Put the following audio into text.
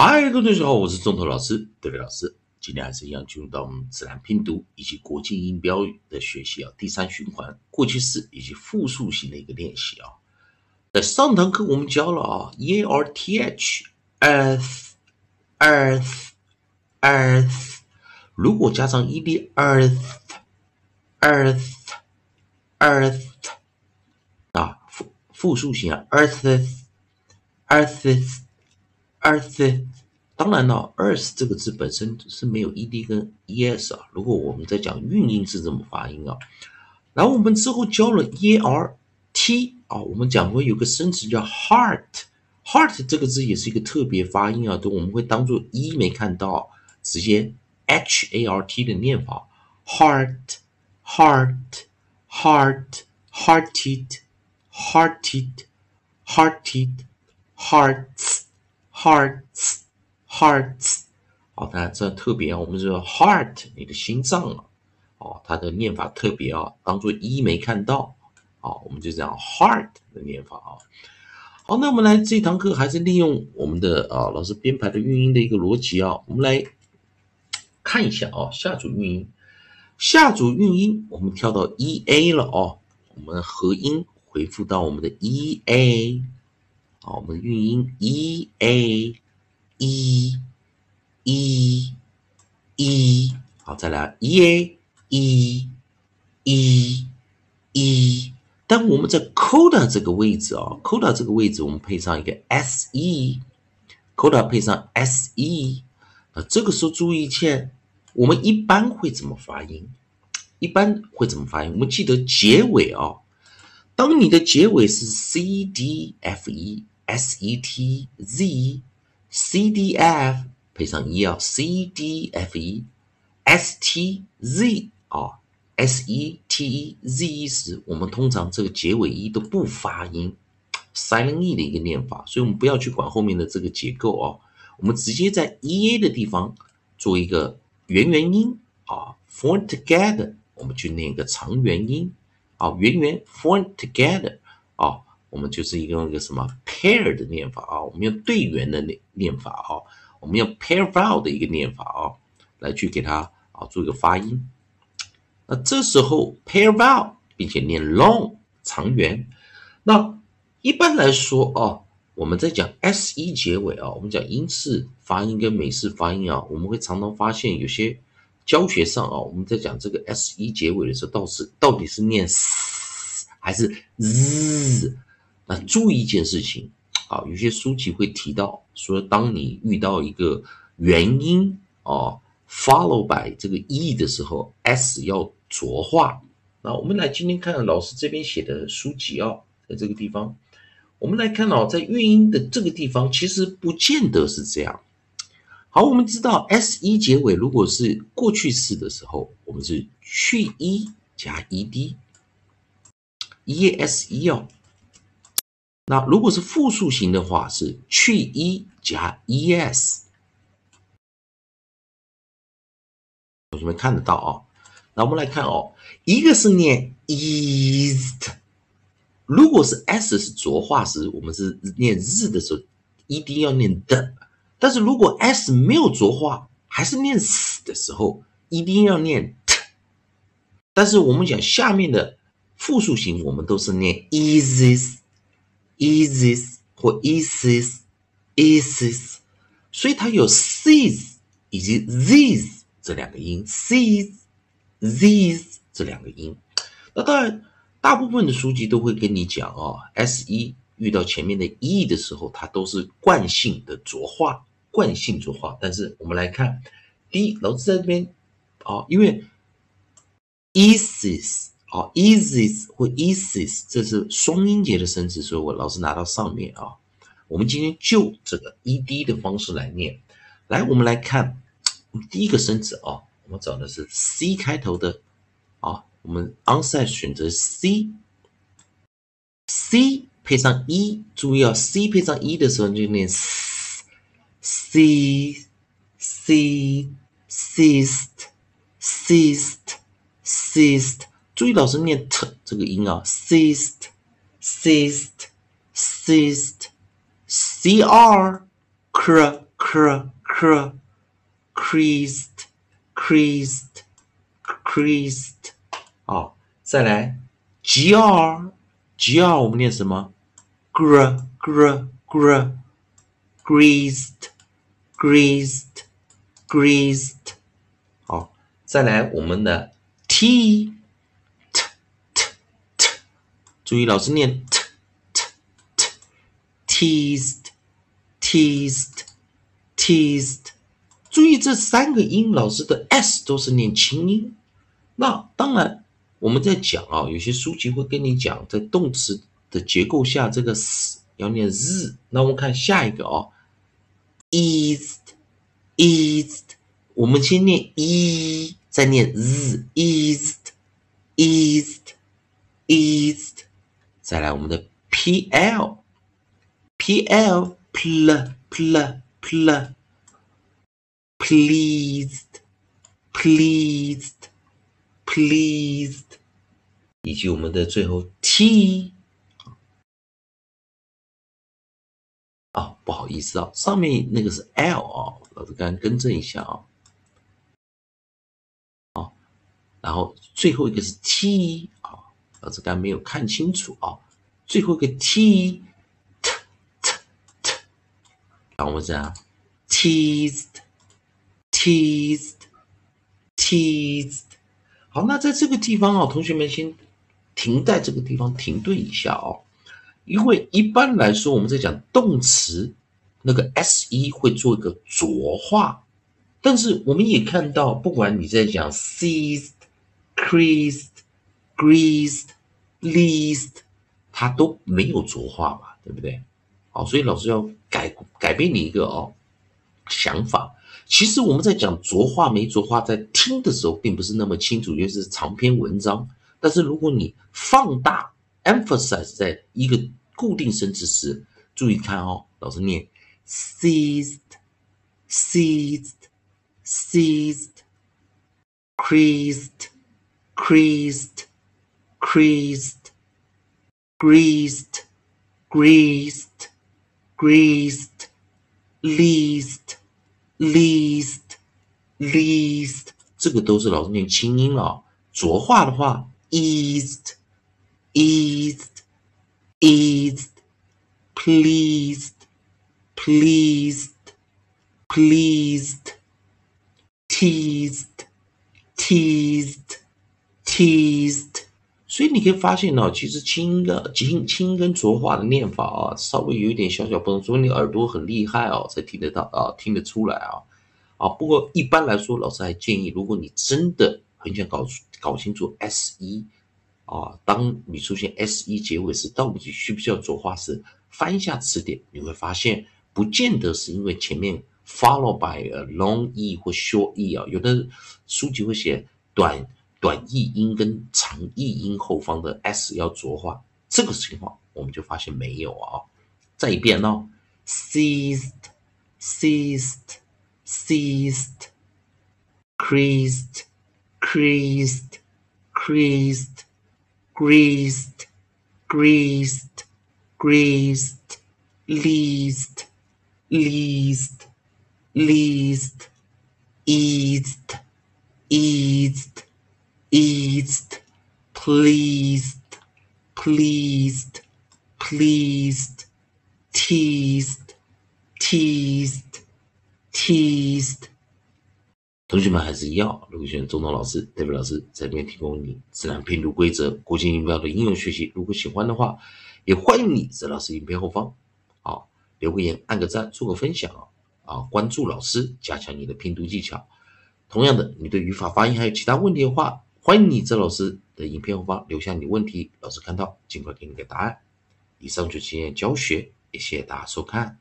嗨，各位同学好，我是中头老师，德力老师。今天还是一样进入到我们自然拼读以及国际音标语的学习啊，第三循环过去式以及复数型的一个练习啊。在上堂课我们教了啊，e r t h，earth，earth，earth，如果加上 e d，earth，earth，earth，啊，复复数型啊 earth，。当然了，earth 这个字本身是没有 ed 跟 es 啊。如果我们在讲韵音是怎么发音啊，然后我们之后教了 ert 啊，我们讲过有个生词叫 heart，heart 这个字也是一个特别发音啊，都我们会当做一没看到，直接 h a r t 的念法，heart，heart，heart，hearted，hearted，hearted，hearts。Hearts，hearts，好，大家这特别啊，我们说 heart，你的心脏啊，哦，它的念法特别啊，当做一没看到，好，我们就这样 heart 的念法啊。好，那我们来这堂课还是利用我们的啊老师编排的韵音的一个逻辑啊，我们来看一下啊下组韵音，下组韵音我们跳到 e a 了哦，我们合音回复到我们的 e a，好，我们韵音 e a e e，e，，好，再来 e a e e e。当我们在 coda 这个位置啊，coda 这个位置，我们配上一个 se，coda 配上 se，啊，这个时候注意一下，我们一般会怎么发音？一般会怎么发音？我们记得结尾啊，当你的结尾是 c d f e s e t z。C D F 配上一啊，C D F E S T Z 啊，S E T E Z E 时，我们通常这个结尾一都不发音，silent E 的一个念法，所以我们不要去管后面的这个结构哦，我们直接在 E A 的地方做一个元元音啊，form together，我们去念一个长元音啊，元元 form together 啊。我们就是用一个什么 pair 的念法啊，我们用对元的念念法啊，我们用 pair vowel 的一个念法啊，来去给它啊做一个发音。那这时候 pair vowel 并且念 long 长元。那一般来说啊，我们在讲 s e 结尾啊，我们讲英式发音跟美式发音啊，我们会常常发现有些教学上啊，我们在讲这个 s e 结尾的时候，到是到底是念 s 还是 z？那注意一件事情，啊，有些书籍会提到说，当你遇到一个元音啊，follow by 这个 e 的时候，s 要浊化。那我们来今天看老师这边写的书籍啊，在这个地方，我们来看哦，在韵音的这个地方，其实不见得是这样。好，我们知道 s e 结尾如果是过去式的时候，我们是去 e 加 e d，e s e 哦。那如果是复数型的话，是去 e 加 es，同学们看得到啊？那我们来看哦，一个是念 east，如果是 s 是浊化时，我们是念日的时候一定要念的；但是如果 s 没有浊化，还是念死的时候一定要念 t。但是我们讲下面的复数型，我们都是念 eases。Eases 或 eases，eases，所以它有 sees 以及 these 这两个音，sees，these 这两个音。那当然，大部分的书籍都会跟你讲哦，s e 遇到前面的 e 的时候，它都是惯性的浊化，惯性浊化。但是我们来看，第一，老师在这边啊，因为 eases。好，eases 或 eases，这是双音节的生词，所以我老是拿到上面啊。我们今天就这个 ed 的方式来念。来，我们来看第一个生词啊，我们找的是 c 开头的啊。我们 onside 选择 c，c 配上 e，注意啊，c 配上 e 的时候就念 c，c，ceased，ceased，ceased。注意，老师念 t 这个音啊，ceased，ceased，ceased，c r，cr cr cr creased creased creased 好，再来 gr gr 我们念什么？gr gr gr greased greased greased 好，再来我们的 t 注意老师念 t t t teased teased teased 注意这三个音，老师的 s 都是念清音。那当然，我们在讲啊，有些书籍会跟你讲，在动词的结构下，这个 s 要念 z。那我们看下一个哦，eased，eased，我们先念 e，再念 z，eased，eased，eased，再来我们的 pl，pl，pl，pl，pl。pleased, pleased, pleased，以及我们的最后 t 啊，不好意思啊，上面那个是 l 啊，老师刚刚更正一下啊，啊，然后最后一个是 t，老子刚没有看清楚啊，最后一个 t t t t，然后我们讲 teased。teased, teased。好，那在这个地方哦，同学们先停在这个地方停顿一下哦，因为一般来说我们在讲动词，那个 s e 会做一个浊化，但是我们也看到，不管你在讲 seized, creased, greased, leased，它都没有浊化嘛，对不对？好，所以老师要改改变你一个哦想法。其实我们在讲浊化没浊化，在听的时候并不是那么清楚，尤其是长篇文章。但是如果你放大 emphasize 在一个固定生词时，注意看哦，老师念 seized seized seized creased creased creased greased greased greased leased least, least，这个都是老师念清音了。浊化的话，eased, eased, eased, pleased, pleased, pleased, teased, teased, teased。 所以你可以发现呢，其实清的清清跟浊化的念法啊，稍微有一点小小不同。所以你耳朵很厉害哦，才听得到啊，听得出来啊。啊，不过一般来说，老师还建议，如果你真的很想搞搞清楚 s 一啊，当你出现 s 一结尾时，到底需不需要浊化时，翻一下词典，你会发现，不见得是因为前面 follow by a long e 或 short e 啊，有的书籍会写短。短译音跟长译音后方的 s 要浊化，这个情况我们就发现没有啊。再一遍哦，seized, seized, seized, creased, creased, creased, greased, greased, greased, least, least, least, eased, eased. Eased, pleased, pleased, pleased, teased, teased, teased。同学们还是一样，如果选中东老师、代表老师在这边提供你自然拼读规则、国际音标的应用学习。如果喜欢的话，也欢迎你在老师影片后方啊留个言、按个赞、做个分享啊啊关注老师，加强你的拼读技巧。同样的，你对语法、发音还有其他问题的话，欢迎你在老师的影片后方留下你问题，老师看到尽快给你个答案。以上就是今天教学，也谢谢大家收看。